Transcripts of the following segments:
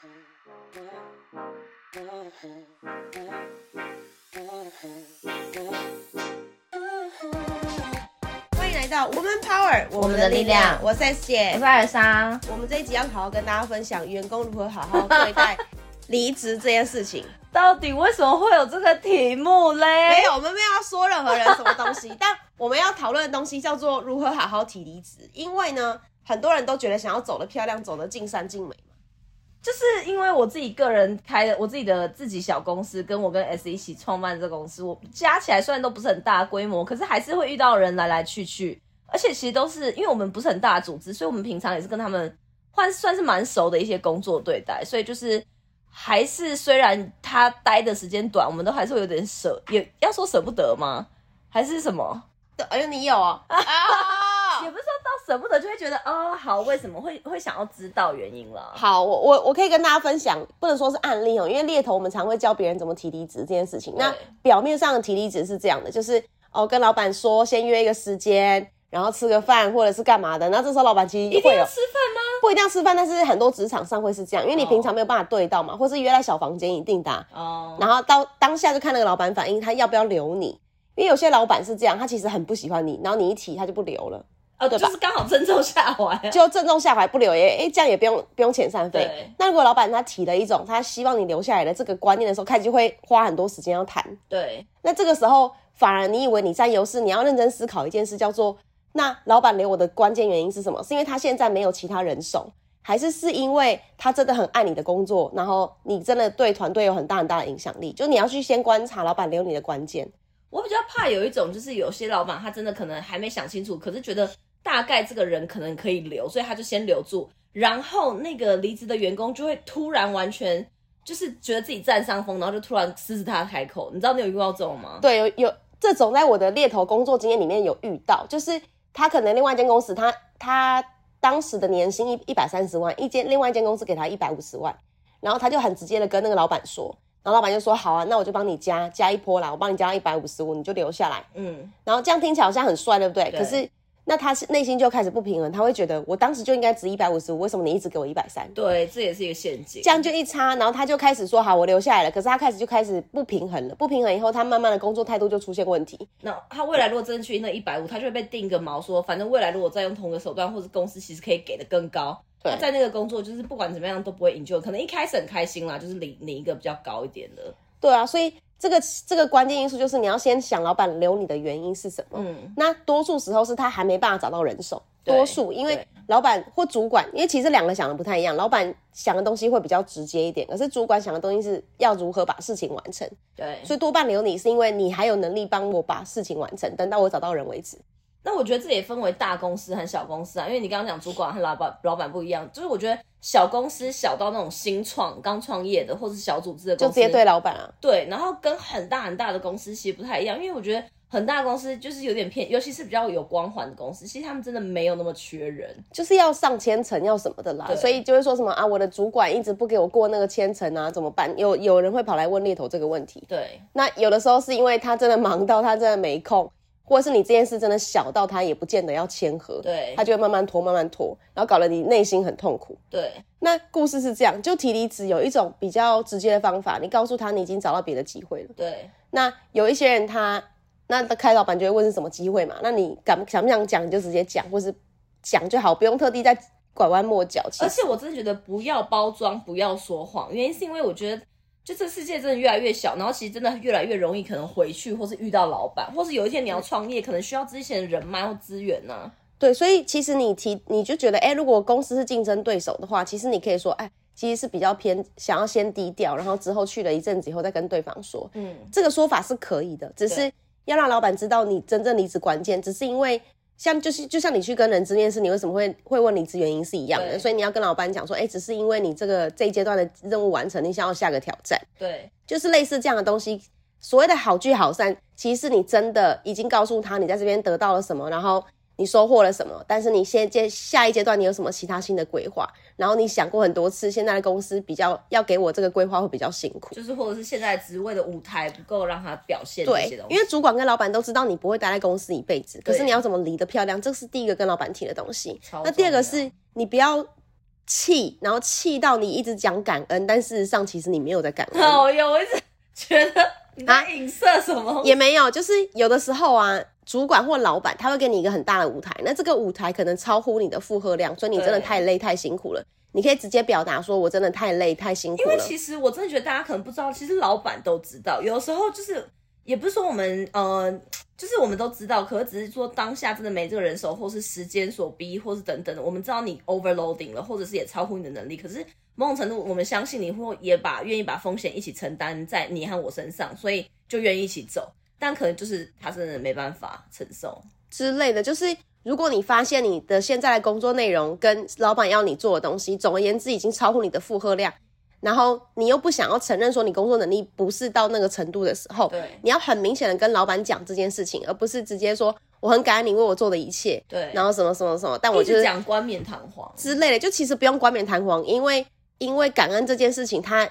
欢迎来到 Woman Power，我们的力量我是 S 姐我是。尔莎，我们这一集要好好跟大家分享员工如何好好对待离职这件事情。到底为什么会有这个题目嘞？没有，我们没有要说任何人什么东西，但我们要讨论的东西叫做如何好好提离职。因为呢，很多人都觉得想要走得漂亮，走得尽善尽美嘛。就是因为我自己个人开的我自己的自己小公司，跟我跟 S 一起创办这个公司，我加起来虽然都不是很大规模，可是还是会遇到人来来去去，而且其实都是因为我们不是很大的组织，所以我们平常也是跟他们换算是蛮熟的一些工作对待，所以就是还是虽然他待的时间短，我们都还是会有点舍，也要说舍不得吗？还是什么？哎呦，你有哦，啊 也不是说到舍不得，就会觉得哦，好，为什么会会想要知道原因了？好，我我我可以跟大家分享，不能说是案例哦，因为猎头我们常会教别人怎么提离职这件事情。那表面上的提离职是这样的，就是哦跟老板说先约一个时间，然后吃个饭或者是干嘛的。那这时候老板其实会有一定要吃饭吗？不一定要吃饭，但是很多职场上会是这样，因为你哦平常没有办法对到嘛，或是约在小房间一定的啊、哦，然后到当下就看那个老板反应，他要不要留你。因为有些老板是这样，他其实很不喜欢你，然后你一提他就不留了，哦，对吧就是刚好正中下怀啊。就正中下怀不留也，哎，这样也不用不用遣散费。那如果老板他提了一种他希望你留下来的这个观念的时候，开始就会花很多时间要谈。对，那这个时候反而你以为你占优势，你要认真思考一件事，叫做那老板留我的关键原因是什么？是因为他现在没有其他人手，还是是因为他真的很爱你的工作，然后你真的对团队有很大很大的影响力？就你要去先观察老板留你的关键。我比较怕有一种，就是有些老板他真的可能还没想清楚，可是觉得大概这个人可能可以留，所以他就先留住，然后那个离职的员工就会突然完全就是觉得自己占上风，然后就突然狮子他开口。你知道你有遇到这种吗？对，有有这种在我的猎头工作经验里面有遇到，就是他可能另外一间公司，他他当时的年薪一一百三十万，一间另外一间公司给他一百五十万，然后他就很直接的跟那个老板说，然后老板就说好啊，那我就帮你加加一波啦，我帮你加到一百五十五，你就留下来。嗯，然后这样听起来好像很帅，对不对？对可是那他是内心就开始不平衡，他会觉得我当时就应该值一百五十五，为什么你一直给我一百三？对，这也是一个陷阱。这样就一差，然后他就开始说好，我留下来了。可是他开始就开始不平衡了，不平衡以后，他慢慢的工作态度就出现问题。那他未来如果真的去那一百五，他就会被定个毛说，反正未来如果再用同一个手段，或者公司其实可以给的更高。对他在那个工作就是不管怎么样都不会 enjoy，可能一开始很开心啦，就是领领一个比较高一点的。对啊，所以这个这个关键因素就是你要先想老板留你的原因是什么。嗯，那多数时候是他还没办法找到人手，多数因为老板或主管，因为其实两个想的不太一样，老板想的东西会比较直接一点，可是主管想的东西是要如何把事情完成，对。所以多半留你是因为你还有能力帮我把事情完成，等到我找到人为止。那我觉得这也分为大公司和小公司啊，因为你刚刚讲主管和老板老板不一样，就是我觉得小公司小到那种新创刚创业的，或是小组织的公司，就直接对老板啊，对，然后跟很大很大的公司其实不太一样，因为我觉得很大公司就是有点偏，尤其是比较有光环的公司，其实他们真的没有那么缺人。就是要上千层要什么的啦，所以就会说什么啊，我的主管一直不给我过那个千层啊，怎么办？有有人会跑来问猎头这个问题，对那有的时候是因为他真的忙到他真的没空，或者是你这件事真的小到他也不见得要签合，对他就会慢慢拖慢慢拖，然后搞得你内心很痛苦。对那故事是这样，就提离职有一种比较直接的方法，你告诉他你已经找到别的机会了。对那有一些人他，那开老板就会问是什么机会嘛？那你敢想不想讲你就直接讲，或是讲就好，不用特地再拐弯抹角。而且我真的觉得不要包装，不要说谎，原因是因为我觉得。就这世界真的越来越小，然后其实真的越来越容易可能回去，或是遇到老板，或是有一天你要创业，可能需要之前的人脉或资源呢、对，所以其实你提你就觉得，哎，如果公司是竞争对手的话，其实你可以说，哎，其实是比较偏想要先低调，然后之后去了一阵子以后再跟对方说，嗯，这个说法是可以的，只是要让老板知道你真正离职关键，只是因为像就是就像你去跟人资面试，你为什么会会问离职原因是一样的，所以你要跟老板讲说，哎，只是因为你这个这一阶段的任务完成，你想要下个挑战，对就是类似这样的东西。所谓的好聚好散，其实是你真的已经告诉他你在这边得到了什么，然后你收获了什么，但是你现阶下一阶段你有什么其他新的规划，然后你想过很多次，现在的公司比较要给我这个规划会比较辛苦。就是或者是现在职位的舞台不够让他表现这些对东，西，因为主管跟老板都知道你不会待在公司一辈子，可是你要怎么离得漂亮，这是第一个跟老板提的东西。那第二个是你不要气，然后气到你一直讲感恩，但事实上其实你没有在感 恩。好有，我一直觉得你啊在影射什么？也没有，就是有的时候啊，主管或老板他会给你一个很大的舞台，那这个舞台可能超乎你的负荷量，所以你真的太累太辛苦了。你可以直接表达说，我真的太累太辛苦了。因为其实我真的觉得大家可能不知道，其实老板都知道，有时候就是也不是说我们呃，就是我们都知道，可是只是说当下真的没这个人手，或是时间所逼，或是等等的，我们知道你 overloading 了，或者是也超乎你的能力，可是某种程度我们相信你会也把愿意把风险一起承担在你和我身上，所以就愿意一起走。但可能就是他真的没办法承受，之类的，就是如果你发现你的现在的工作内容跟老板要你做的东西，总而言之已经超乎你的负荷量，然后你又不想要承认说你工作能力不是到那个程度的时候，对。你要很明显的跟老板讲这件事情，而不是直接说我很感恩你为我做的一切，对，然后什么什么什么，但我就是讲冠冕堂皇，之类的，就其实不用冠冕堂皇，因为因为感恩这件事情，它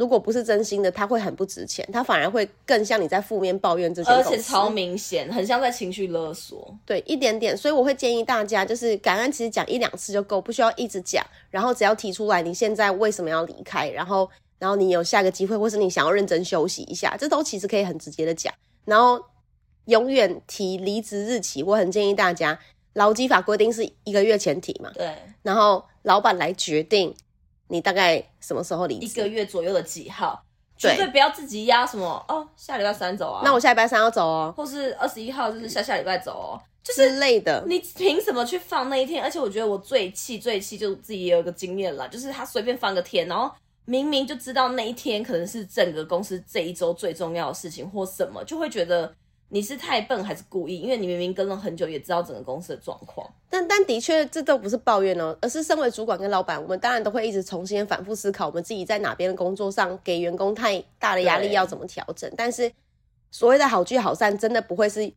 如果不是真心的，它会很不值钱，它反而会更像你在负面抱怨这些而且超明显，很像在情绪勒索。对一点点，所以我会建议大家，就是感恩其实讲一两次就够，不需要一直讲，然后只要提出来你现在为什么要离开，然后然后你有下个机会，或是你想要认真休息一下，这都其实可以很直接的讲，然后永远提离职日期，我很建议大家，劳基法规定是一个月前提嘛，对，然后老板来决定你大概什么时候离一职。个月左右的几号，对绝对不要自己压什么哦，下礼拜三走啊，那我下礼拜三要走哦或是二十一号就是下下礼拜走哦，就是之类的。你凭什么去放那一天？而且我觉得我最气最气，就自己也有一个经验啦，就是他随便放个天，然后明明就知道那一天可能是整个公司这一周最重要的事情或什么，就会觉得你是太笨还是故意？因为你明明跟了很久，也知道整个公司的状况。但但的确，这都不是抱怨哦，而是身为主管跟老板，我们当然都会一直重新反复思考，我们自己在哪边的工作上给员工太大的压力要怎么调整。但是所谓的好聚好散，真的不会是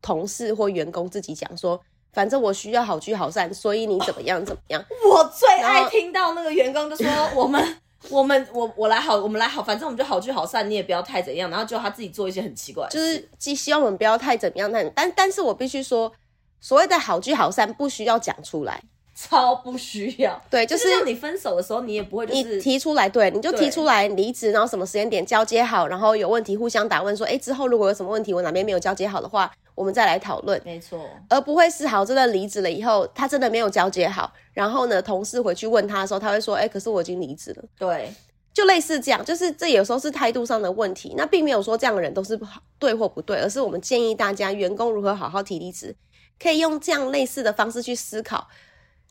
同事或员工自己讲说，反正我需要好聚好散，所以你怎么样怎么样。我最爱听到那个员工就说 我们。我们我我来好，我们来好，反正我们就好聚好散，你也不要太怎样，然后就他自己做一些很奇怪，就是既希望我们不要太怎么样，但但但是我必须说，所谓的好聚好散不需要讲出来，超不需要。对，就就是你分手的时候，你也不会就你是提出来，对，你就提出来离职，然后什么时间点交接好，然后有问题互相打问说，哎，之后如果有什么问题，我哪边没有交接好的话，我们再来讨论，没错，而不会是好真的离职了以后，他真的没有交接好，然后呢，同事回去问他的时候，他会说，哎，可是我已经离职了，对，就类似这样，就是这有时候是态度上的问题，那并没有说这样的人都是不好对或不对，而是我们建议大家员工如何好好提离职，可以用这样类似的方式去思考。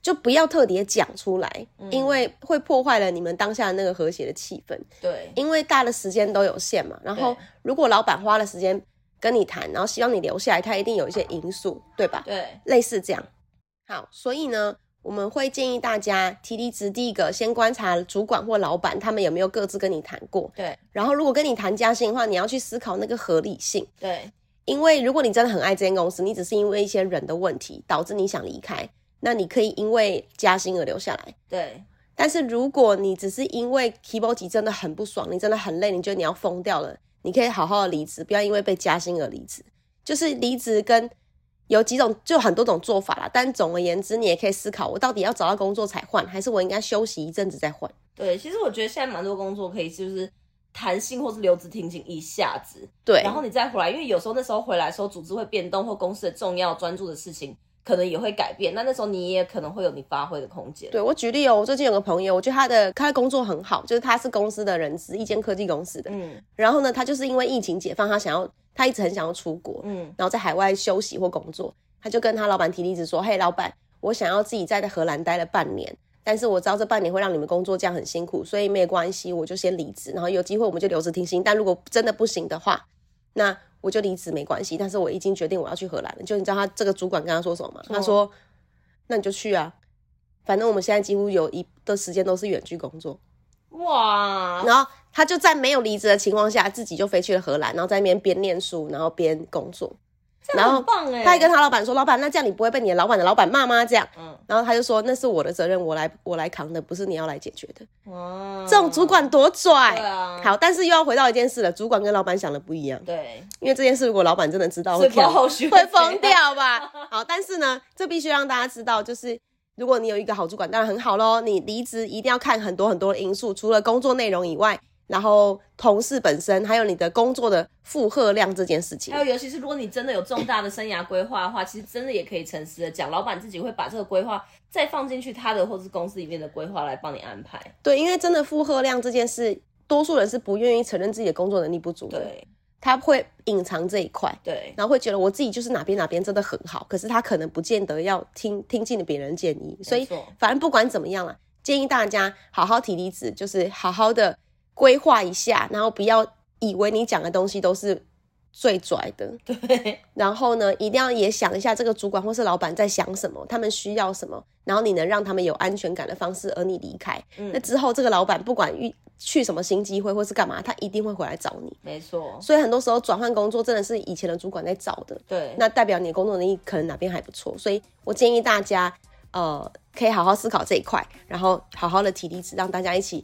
就不要特别讲出来，因为会破坏了你们当下的那个和谐的气氛。对，因为大的时间都有限嘛，然后如果老板花了时间跟你谈，然后希望你留下来，他一定有一些因素，对吧？对，类似这样。好，所以呢，我们会建议大家提离职，第一个先观察主管或老板他们有没有各自跟你谈过，对，然后如果跟你谈加薪的话，你要去思考那个合理性。对，因为如果你真的很爱这间公司，你只是因为一些人的问题导致你想离开，那你可以因为加薪而留下来。对，但是如果你只是因为 keyboard 级真的很不爽，你真的很累，你觉得你要疯掉了，你可以好好的离职，不要因为被加薪而离职。就是离职跟有几种，就很多种做法啦。但总而言之，你也可以思考，我到底要找到工作才换，还是我应该休息一阵子再换？对，其实我觉得现在蛮多工作可以就是弹性或是留职停薪一下子，对，然后你再回来，因为有时候那时候回来的时候，组织会变动，或公司的重要专注的事情可能也会改变，那那时候你也可能会有你发挥的空间。对我举例哦，我最近有个朋友，我觉得他的他的工作很好，就是他是公司的人资，一间科技公司的。嗯然后呢，他就是因为疫情解放，他想要，他一直很想要出国，嗯，然后在海外休息或工作，他就跟他老板提离职说：“嘿，老板，我想要自己在荷兰待了半年，但是我知道这半年会让你们工作这样很辛苦，所以没有关系，我就先离职，然后有机会我们就留职停薪。但如果真的不行的话，那我就离职没关系。但是我已经决定我要去荷兰了。就你知道他这个主管跟他说什么吗？他说：那你就去啊，反正我们现在几乎有一的时间都是远距工作。哇，然后他就在没有离职的情况下，自己就飞去了荷兰，然后在那边边念书，然后边工作。然后他还跟他老板说：“老板，那这样你不会被你的老板的老板骂吗？”这样，嗯然后他就说：“那是我的责任，我来我来扛的，不是你要来解决的。哇，这种主管多拽。对啊，好，但是又要回到一件事了，主管跟老板想的不一样，对，因为这件事如果老板真的知道，会跳会疯掉吧？好，但是呢，这必须让大家知道，就是如果你有一个好主管，当然很好喽。你离职一定要看很多很多的因素，除了工作内容以外，然后同事本身，还有你的工作的负荷量这件事情还。有，尤其是如果你真的有重大的生涯规划的话，其实真的也可以诚实的讲，老板自己会把这个规划再放进去他的或是公司里面的规划来帮你安排。对，因为真的负荷量这件事，多数人是不愿意承认自己的工作能力不足的，对他会隐藏这一块。对然后会觉得我自己就是哪边哪边真的很好，可是他可能不见得要听听进别人建议，所以反正不管怎么样啦，建议大家好好提离职，就是好好的规划一下，然后不要以为你讲的东西都是最拽的，对。然后呢，一定要也想一下这个主管或是老板在想什么，他们需要什么，然后你能让他们有安全感的方式，而你离开，嗯。那之后这个老板不管遇去什么新机会或是干嘛，他一定会回来找你。没错，所以很多时候转换工作真的是以前的主管在找的，对。那代表你的工作能力可能哪边还不错，所以我建议大家，呃，可以好好思考这一块，然后好好的提离职，让大家一起